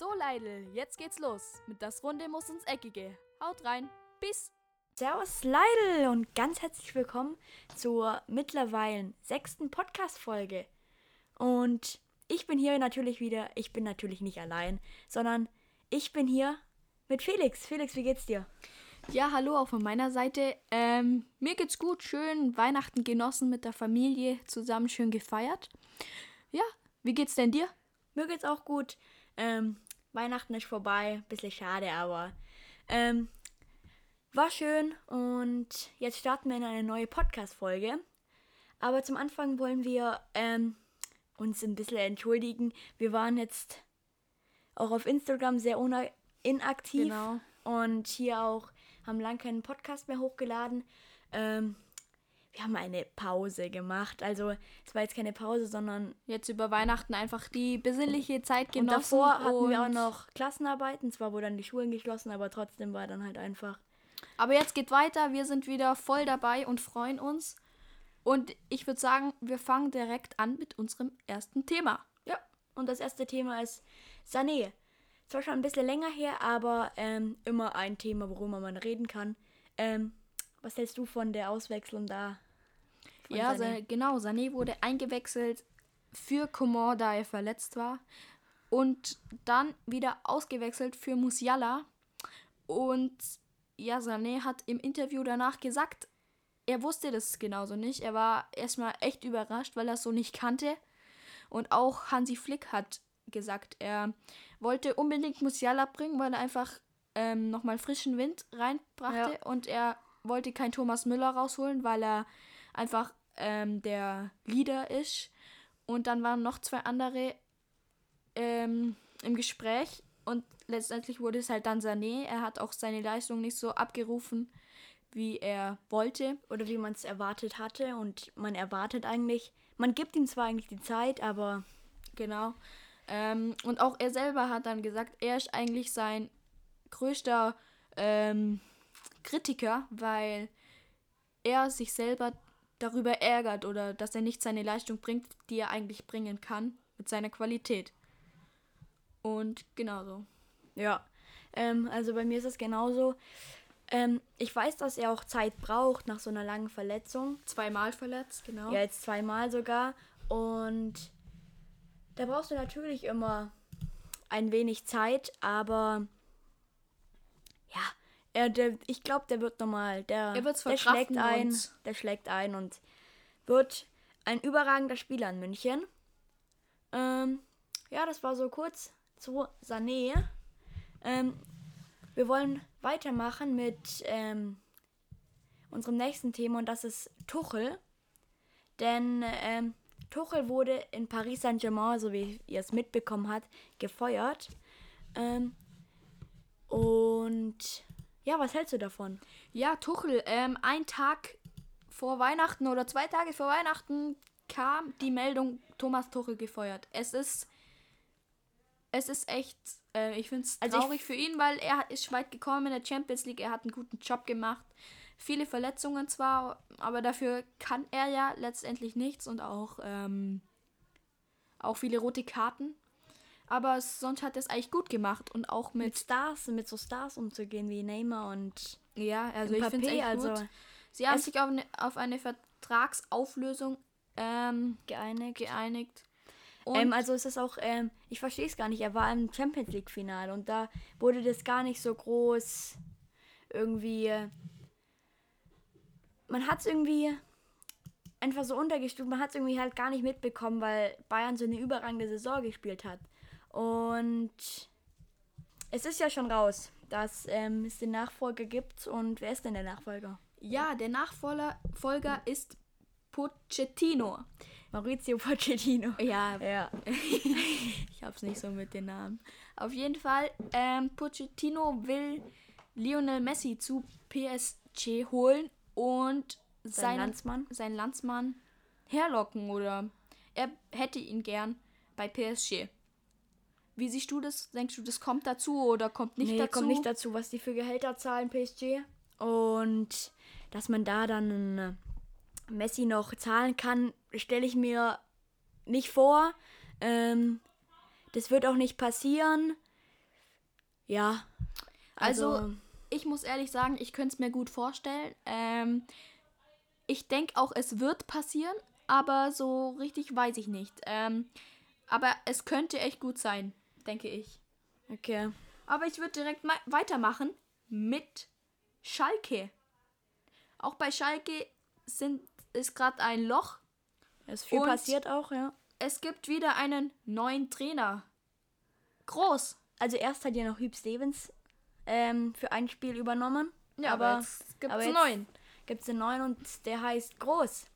So, Leidl, jetzt geht's los. Mit das Runde muss ins Eckige. Haut rein. Bis. Servus Leidl und ganz herzlich willkommen zur mittlerweile sechsten Podcast-Folge. Und ich bin hier natürlich wieder, ich bin natürlich nicht allein, sondern ich bin hier mit Felix. Felix, wie geht's dir? Ja, hallo auch von meiner Seite. Ähm, mir geht's gut, schön Weihnachten genossen mit der Familie, zusammen schön gefeiert. Ja, wie geht's denn dir? Mir geht's auch gut. Ähm, Weihnachten ist vorbei, bisschen schade, aber ähm, war schön und jetzt starten wir in eine neue Podcast-Folge. Aber zum Anfang wollen wir ähm, uns ein bisschen entschuldigen. Wir waren jetzt auch auf Instagram sehr inaktiv Genau. und hier auch haben lang keinen Podcast mehr hochgeladen. Ähm, wir haben eine Pause gemacht. Also es war jetzt keine Pause, sondern Jetzt über Weihnachten einfach die besinnliche Zeit und genossen. davor hatten wir auch und- noch Klassenarbeiten. Zwar wurden dann die Schulen geschlossen, aber trotzdem war dann halt einfach. Aber jetzt geht weiter. Wir sind wieder voll dabei und freuen uns. Und ich würde sagen, wir fangen direkt an mit unserem ersten Thema. Ja, und das erste Thema ist Sané. Zwar schon ein bisschen länger her, aber ähm, immer ein Thema, worüber man reden kann. Ähm, was hältst du von der Auswechslung da? Ja, Sané? Sa genau. Sané wurde eingewechselt für Coman, da er verletzt war. Und dann wieder ausgewechselt für Musiala. Und ja, Sané hat im Interview danach gesagt, er wusste das genauso nicht. Er war erstmal echt überrascht, weil er es so nicht kannte. Und auch Hansi Flick hat gesagt, er wollte unbedingt Musiala bringen, weil er einfach ähm, nochmal frischen Wind reinbrachte. Ja. Und er wollte kein Thomas Müller rausholen, weil er einfach ähm, der Leader ist. Und dann waren noch zwei andere ähm, im Gespräch. Und letztendlich wurde es halt dann Sané. Er hat auch seine Leistung nicht so abgerufen, wie er wollte. Oder wie man es erwartet hatte. Und man erwartet eigentlich, man gibt ihm zwar eigentlich die Zeit, aber Genau. Ähm, und auch er selber hat dann gesagt, er ist eigentlich sein größter ähm, Kritiker, weil er sich selber darüber ärgert oder dass er nicht seine Leistung bringt, die er eigentlich bringen kann, mit seiner Qualität. Und genauso. Ja, ähm, also bei mir ist es genauso. Ähm, ich weiß, dass er auch Zeit braucht nach so einer langen Verletzung. Zweimal verletzt, genau. Ja, jetzt zweimal sogar. Und da brauchst du natürlich immer ein wenig Zeit, aber er, der, ich glaube, der wird nochmal, der, Er wird's der schlägt ein, und- der schlägt ein und wird ein überragender Spieler in München. Ähm, ja, das war so kurz zu Sané. Ähm, wir wollen weitermachen mit ähm, unserem nächsten Thema und das ist Tuchel. Denn ähm, Tuchel wurde in Paris Saint-Germain, so wie ihr es mitbekommen habt, gefeuert. Ähm, und ja, was hältst du davon? Ja, Tuchel, ähm, ein Tag vor Weihnachten oder zwei Tage vor Weihnachten kam die Meldung, Thomas Tuchel gefeuert. Es ist, es ist echt, äh, ich finde es Also ich- traurig für ihn, weil er ist weit gekommen in der Champions League, er hat einen guten Job gemacht. Viele Verletzungen zwar, aber dafür kann er ja letztendlich nichts und auch, ähm, auch viele rote Karten. Aber sonst hat er es eigentlich gut gemacht und auch Mit mit, Stars, mit so Stars umzugehen wie Neymar und ja, also ich finde es also gut. Sie haben sich auf eine, auf eine Vertragsauflösung ähm, geeinigt. geeinigt. Ähm, also es ist auch, ähm, ich verstehe es gar nicht, er war im Champions League Finale und da wurde das gar nicht so groß irgendwie. äh, Man hat es irgendwie einfach so untergestuft, man hat es irgendwie halt gar nicht mitbekommen, weil Bayern so eine überragende Saison gespielt hat. Und es ist ja schon raus, dass ähm, es den Nachfolger gibt und wer ist denn der Nachfolger? ja, der Nachfolger Folger ist Pochettino. Maurizio Pochettino. Ja, Ja. ich hab's nicht so mit den Namen. Auf jeden Fall, ähm, Pochettino will Lionel Messi zu PSG holen und Sein seinen, Landsmann. seinen Landsmann herlocken oder er hätte ihn gern bei PSG. Wie siehst du das? Denkst du, das kommt dazu oder kommt nicht nee, dazu? kommt nicht dazu, was die für Gehälter zahlen, PSG. Und dass man da dann äh, Messi noch zahlen kann, stelle ich mir nicht vor. Ähm, das wird auch nicht passieren. Ja. Also, ich muss ehrlich sagen, ich könnte es mir gut vorstellen. Ähm, ich denke auch, es wird passieren, aber so richtig weiß ich nicht. Ähm, aber es könnte echt gut sein, denke ich. Okay. Aber ich würde direkt ma- weitermachen mit Schalke. Auch bei Schalke sind, ist gerade ein Loch. Es ist viel passiert auch, ja. Es gibt wieder einen neuen Trainer. Groß. Also erst hat ja noch Hüb Stevens ähm, für ein Spiel übernommen. Ja, aber, jetzt gibt aber es einen neuen. Gibt es einen neuen und der heißt Groß.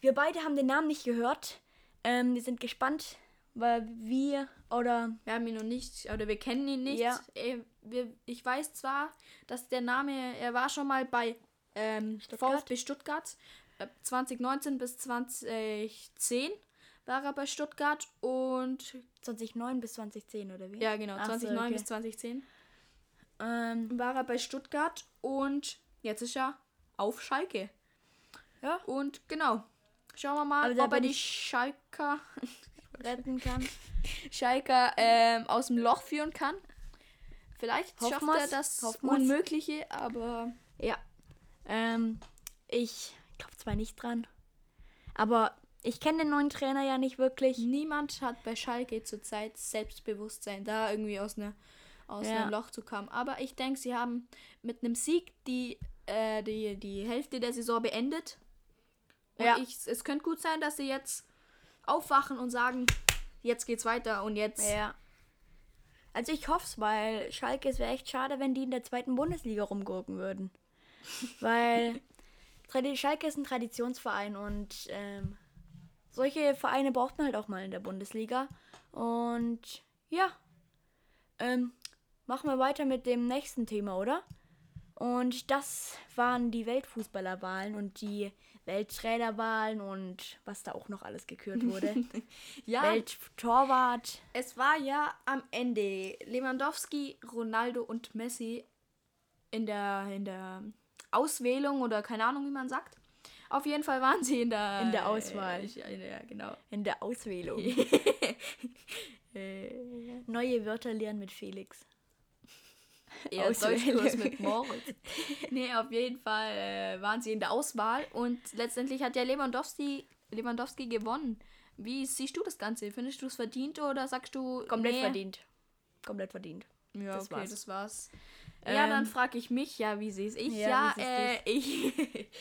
Wir beide haben den Namen nicht gehört. Ähm, wir sind gespannt, weil wir oder Wir haben ihn noch nicht, oder wir kennen ihn nicht. Ja. Ich weiß zwar, dass der Name, er war schon mal bei ähm, Stuttgart. VfB Stuttgart. Äh, 2019 bis 2010 war er bei Stuttgart und 2009 bis 2010 oder wie? ja genau, Ach so, 2009 okay. bis 2010 Ähm, war er bei Stuttgart und jetzt ist er auf Schalke. ja, Und genau, schauen wir mal, ob er die Schalker, retten kann. Schalker ähm, aus dem Loch führen kann. Vielleicht Hoffen schafft er das hoffen wir's. Unmögliche, aber Ja. Ähm, ich glaube zwar nicht dran, aber ich kenne den neuen Trainer ja nicht wirklich. niemand hat bei Schalke zurzeit Selbstbewusstsein, da irgendwie aus, einer, aus Ja. einem Loch zu kommen. Aber ich denke, sie haben mit einem Sieg die, äh, die, die Hälfte der Saison beendet. Und Ja. ich, es könnte gut sein, dass sie jetzt aufwachen und sagen, jetzt geht's weiter und jetzt. Ja. Also ich hoffe es, weil Schalke, es wäre echt schade, wenn die in der zweiten Bundesliga rumgurken würden. weil Schalke ist ein Traditionsverein und ähm, solche Vereine braucht man halt auch mal in der Bundesliga. Und ja, ähm, machen wir weiter mit dem nächsten Thema, oder? Und das waren die Weltfußballerwahlen und die Welttrainerwahlen und was da auch noch alles gekürt wurde. Ja, Welttorwart. es war ja am Ende Lewandowski, Ronaldo und Messi in der, in der Auswählung oder keine Ahnung, wie man sagt. Auf jeden Fall waren sie in der, In der Auswahl. Äh, in der, genau. In der Auswählung. Äh, Neue Wörter lernen mit Felix. Eher. Deutschkurs mit Moritz. nee, auf jeden Fall äh, waren sie in der Auswahl und letztendlich hat der Lewandowski, Lewandowski gewonnen. Wie siehst du das Ganze? Findest du es verdient oder sagst du Komplett nee, verdient. Komplett verdient. Ja, Das okay, war's. das war's. ja, Ähm, dann frage ich mich, ja, wie sehe ich? ja, Ja, äh, ich,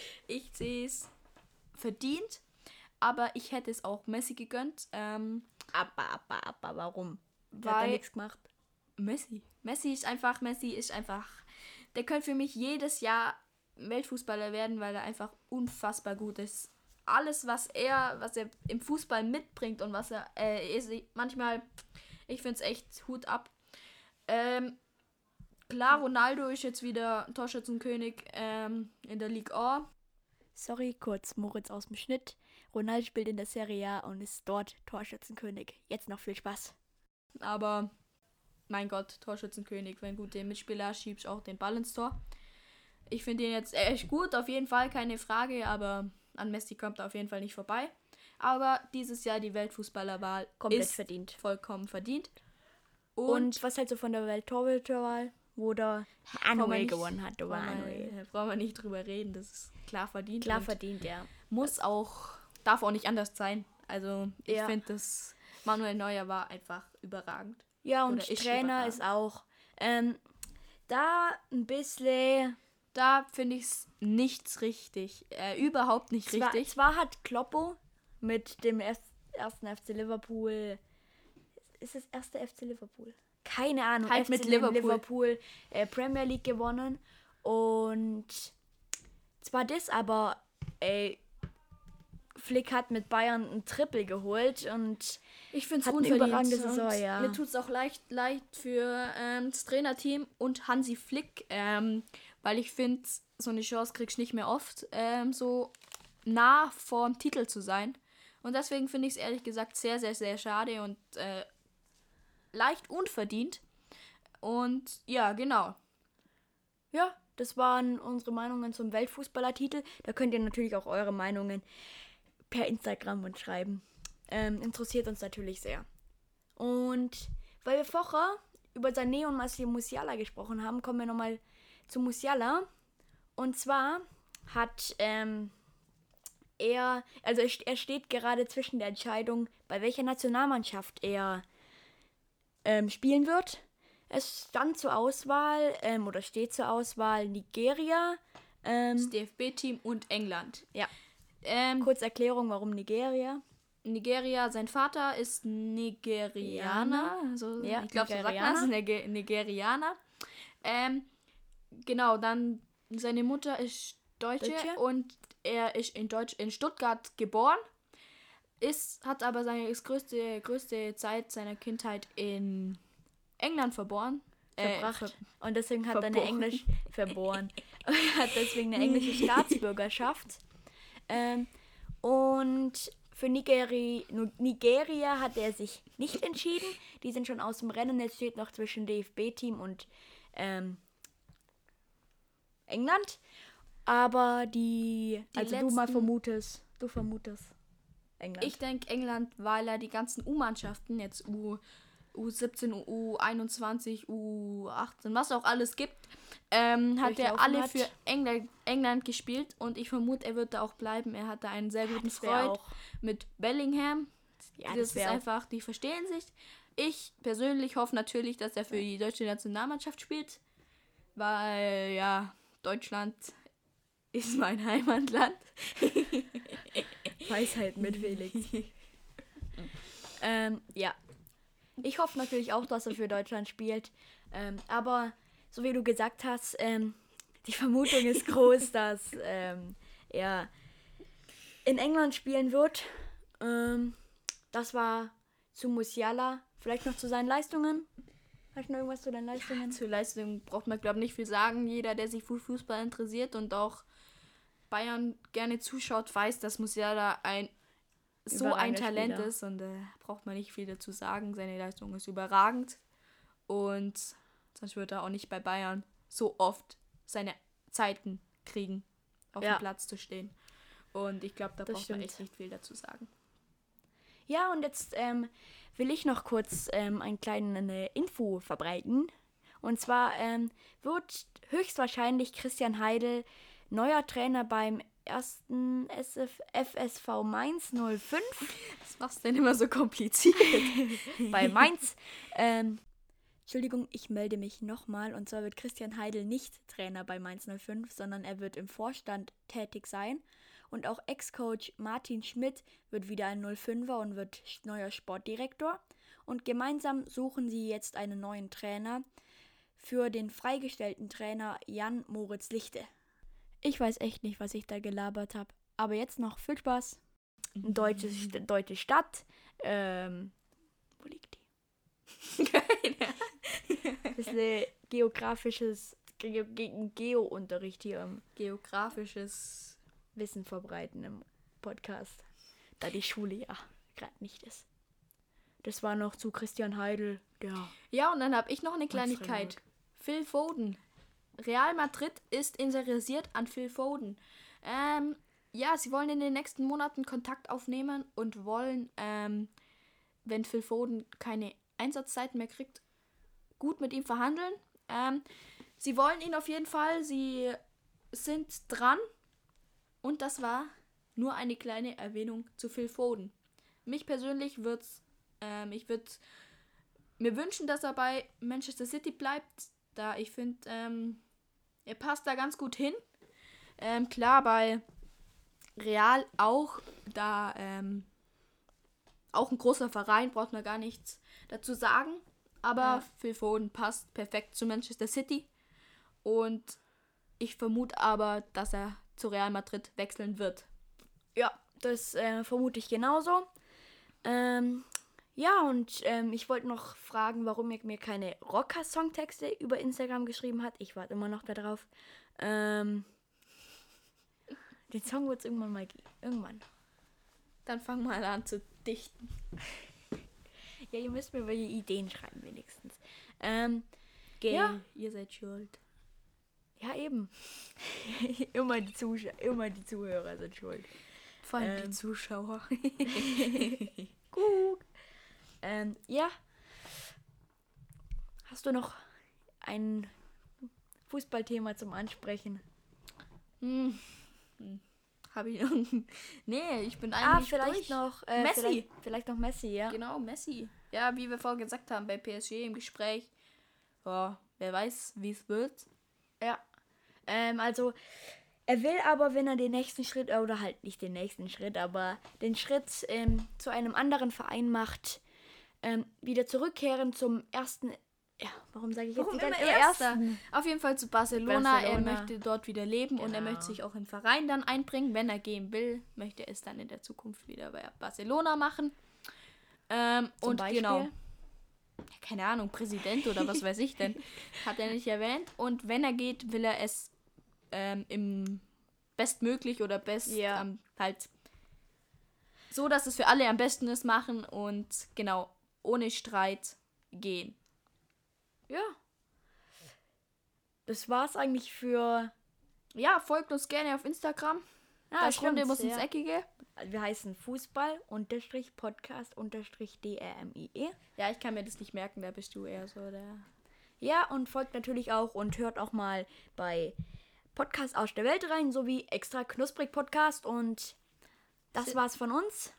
ich sehe es verdient, aber ich hätte es auch Messi gegönnt. Ähm, Aber, aber, aber, warum? Der hat Weil- nichts gemacht. Messi. Messi ist einfach, Messi ist einfach, der könnte für mich jedes Jahr Weltfußballer werden, weil er einfach unfassbar gut ist. Alles, was er, was er im Fußball mitbringt und was er, äh, ist, manchmal, ich finde es echt Hut ab. Ähm, klar, Ronaldo ist jetzt wieder Torschützenkönig ähm, in der Ligue A. Sorry, kurz Moritz aus dem Schnitt. Ronaldo spielt in der Serie A und ist dort Torschützenkönig. Jetzt noch viel Spaß. Aber mein Gott, Torschützenkönig, wenn gut den Mitspieler schiebst auch den Ball ins Tor. Ich finde ihn jetzt echt gut, auf jeden Fall, keine Frage, aber an Messi kommt er auf jeden Fall nicht vorbei. Aber dieses Jahr die Weltfußballerwahl Komplett ist verdient. vollkommen verdient. Und, Und, was hältst du von der Welttorhüterwahl, wo der nicht- gewonnen hat? Der brauchen Manuel. wir, brauchen wir nicht drüber reden, das ist klar verdient. Klar verdient, ja. Muss auch, darf auch nicht anders sein. Also ich Ja. finde, das Manuel Neuer war einfach überragend. Ja, und Trainer ist auch ähm, da ein bisschen Da finde ich es nichts richtig. Äh, überhaupt nicht Zwar, richtig. zwar hat Kloppo mit dem erst, ersten FC Liverpool. Ist es erste FC Liverpool? Keine Ahnung. Halt FC mit Liverpool. Liverpool äh, Premier League gewonnen. Und zwar das, aber ey, Flick hat mit Bayern ein Triple geholt und Ich finde es unverdient. und Saison, ja. Mir tut es auch leicht, leicht für ähm, das Trainerteam und Hansi Flick, ähm, weil ich finde, so eine Chance kriegst du nicht mehr oft, ähm, so nah vorm Titel zu sein. Und deswegen finde ich es ehrlich gesagt sehr, sehr, sehr schade und äh, leicht unverdient. Und ja, genau. ja, das waren unsere Meinungen zum Weltfußballertitel. Da könnt ihr natürlich auch eure Meinungen per Instagram und schreiben. Ähm, interessiert uns natürlich sehr. Und weil wir vorher über Sané und Marcel Musiala gesprochen haben, kommen wir nochmal zu Musiala. Und zwar hat ähm, er, also er, er steht gerade zwischen der Entscheidung, bei welcher Nationalmannschaft er ähm, spielen wird. Es stand zur Auswahl ähm, oder steht zur Auswahl Nigeria. Ähm, Das DFB-Team und England. ja, Ähm, kurz Erklärung, warum Nigeria. Nigeria, sein Vater ist Nigerianer. Also, Ja, ich glaube, so sagt man Nigerianer. es, Niger Nigerianer. Ähm, genau, dann seine Mutter ist Deutsche, Deutsche. und er ist in, Deutsch, in Stuttgart geboren. Ist, hat aber seine größte, größte Zeit seiner Kindheit in England verborgen. Äh, verbracht. ver und deswegen hat er eine. Englisch verboren. er hat deswegen eine englische Staatsbürgerschaft. Ähm, und für Nigeri Nigeria hat er sich nicht entschieden. Die sind schon aus dem Rennen. Jetzt steht noch zwischen DFB-Team und ähm, England. Aber die, Die also du mal letzten- vermutest, du vermutest England. Ich denke England, weil er die ganzen U-Mannschaften, jetzt U, U17, U21, U18, was auch alles gibt, ähm, hat er alle hat. für England, England gespielt und ich vermute, er wird da auch bleiben. Er hat da einen sehr guten Freund auch- mit Bellingham. ja, das das ist einfach, die verstehen sich. Ich persönlich hoffe natürlich, dass er für die deutsche Nationalmannschaft spielt, weil ja, Deutschland ist mein Heimatland. Weisheit mit Felix. ähm, ja. Ich hoffe natürlich auch, dass er für Deutschland spielt. Ähm, aber so wie du gesagt hast, ähm, die Vermutung ist groß, dass ähm, er in England spielen wird. Ähm, das war zu Musiala. Vielleicht noch zu seinen Leistungen. Hast du noch irgendwas zu deinen Leistungen? Zur Leistung braucht man, glaube ich, nicht viel sagen. Jeder, der sich für Fußball interessiert und auch Bayern gerne zuschaut, weiß, dass Musiala ein so ein Talent Spieler. ist und äh, braucht man nicht viel dazu sagen. Seine Leistung ist überragend und sonst wird er auch nicht bei Bayern so oft seine Zeiten kriegen, auf Ja. dem Platz zu stehen. Und ich glaube, da Das braucht man stimmt. echt nicht viel dazu sagen. Ja, und jetzt ähm, will ich noch kurz ähm, eine kleine Info verbreiten. Und zwar ähm, wird höchstwahrscheinlich Christian Heidel neuer Trainer beim ersten SF FSV Mainz 05 Was machst du denn immer so kompliziert? bei Mainz. Ähm, Entschuldigung, ich melde mich nochmal. Und zwar wird Christian Heidel nicht Trainer bei Mainz 05, sondern er wird im Vorstand tätig sein. Und auch Ex-Coach Martin Schmidt wird wieder ein 05er und wird neuer Sportdirektor. Und gemeinsam suchen sie jetzt einen neuen Trainer für den freigestellten Trainer Jan Moritz Lichte. Ich weiß echt nicht, was ich da gelabert habe. Aber jetzt noch viel Spaß. Eine deutsche, deutsche Stadt. Ähm, wo liegt die? Das ist ein geografisches Ge Ge Geo-Unterricht hier im Geografisches Wissen verbreiten im Podcast. Da die Schule ja gerade nicht ist. Das war noch zu Christian Heidel, der Ja, und dann habe ich noch eine Kleinigkeit. Phil Foden. Real Madrid ist interessiert an Phil Foden. Ähm, ja, sie wollen in den nächsten Monaten Kontakt aufnehmen und wollen, ähm, wenn Phil Foden keine Einsatzzeiten mehr kriegt, gut mit ihm verhandeln. Ähm, sie wollen ihn auf jeden Fall. Sie sind dran. Und das war nur eine kleine Erwähnung zu Phil Foden. Mich persönlich wird's, ähm, ich würde mir wünschen, dass er bei Manchester City bleibt, da ich finde, ähm, er passt da ganz gut hin. Ähm, klar, bei Real auch, da ähm, auch ein großer Verein, braucht man gar nichts dazu sagen. Aber Ja. Phil Foden passt perfekt zu Manchester City. Und ich vermute aber, dass er zu Real Madrid wechseln wird. Ja, das äh, vermute ich genauso. Ähm, ja, und ähm, ich wollte noch fragen, warum ihr mir keine Rocker-Songtexte über Instagram geschrieben hat. Ich warte immer noch darauf. Ähm, den Song wird es irgendwann mal geben. Irgendwann. Dann fang mal an zu dichten. Ja, ihr müsst mir welche Ideen schreiben, wenigstens. Ähm, Gell, Ja. ihr seid schuld. ja, eben. immer, die immer die Zuhörer sind schuld. Vor allem Ähm. die Zuschauer. Gut. Ähm, ja. Hast du noch ein Fußballthema zum Ansprechen? Hm. Hm. Hab ich noch. nee, ich bin Ah, eigentlich vielleicht durch. noch äh, Messi. Vielleicht, vielleicht noch Messi, ja. Genau, Messi. Ja, wie wir vorhin gesagt haben bei PSG im Gespräch. Ja, wer weiß, wie es wird. Ja. Ähm, also, er will aber, wenn er den nächsten Schritt, oder halt nicht den nächsten Schritt, aber den Schritt ähm, zu einem anderen Verein macht, ähm, wieder zurückkehren zum ersten. Ja, warum sage ich jetzt Warum immer Erster? Auf jeden Fall zu Barcelona. Er Barcelona. möchte dort wieder leben und er Genau. möchte sich auch im Verein dann einbringen. Wenn er gehen will, möchte er es dann in der Zukunft wieder bei Barcelona machen. Ähm, und Beispiel? genau. Ja, Keine Ahnung, Präsident oder was weiß ich denn. Hat er nicht erwähnt. Und wenn er geht, will er es ähm, im bestmöglich oder best Ja. ähm, halt so, dass es für alle am besten ist, machen und genau ohne Streit gehen. Ja. Das war's eigentlich für. Ja, folgt uns gerne auf Instagram. Ja, das Runde muss ins. Eckige. Wir heißen Fußball unterstrich Podcast unterstrich DRMIE. Ja, ich kann mir das nicht merken, da bist du eher so der. Ja, und folgt natürlich auch und hört auch mal bei Podcast aus der Welt rein, sowie extra knusprig Podcast. Und das war's von uns.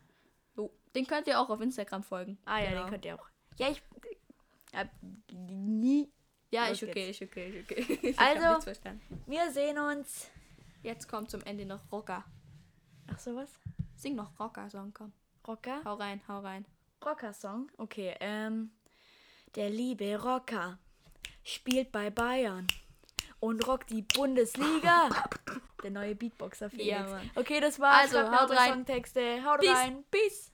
Den könnt ihr auch auf Instagram folgen. Ah ja, Genau. den könnt ihr auch. Ja, ich hab nie. Ja, ist okay, ist okay, ist okay. Ich Also-. Wir sehen uns. Jetzt kommt zum Ende noch Rocker. Ach sowas? Sing noch Rocker-Song, komm. Rocker? Hau rein, hau rein. Rocker-Song? Okay, ähm. Der liebe Rocker spielt bei Bayern und rockt die Bundesliga. Der neue Beatboxer Felix. Ja, Mann. Okay, das war's. Also, haut rein. Songtexte. Haut Peace. rein. Peace.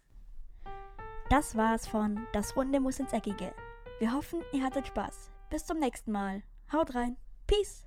Das war's von Das Runde muss ins Eckige. Wir hoffen, ihr hattet Spaß. Bis zum nächsten Mal. Haut rein. Peace.